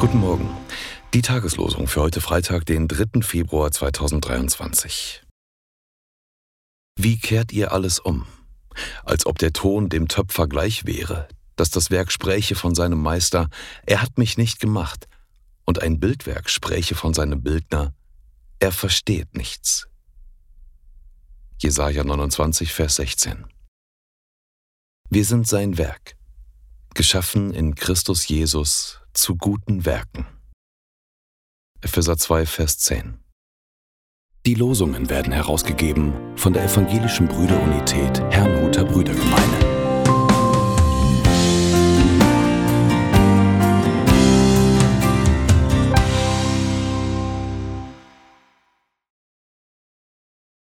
Bibellosung für heute Freitag, den 3. Februar 2023. Wie kehrt ihr alles um? Als ob der Ton dem Töpfer gleich wäre, dass das Werk spräche von seinem Meister, er hat mich nicht gemacht, und ein Bildwerk spräche von seinem Bildner, er versteht nichts. Jesaja 29, Vers 16. Wir sind sein Werk, geschaffen in Christus Jesus zu guten Werken. Epheser 2, Vers 10. Die Losungen werden herausgegeben von der Evangelischen Brüderunität Herrnhuter Brüdergemeine.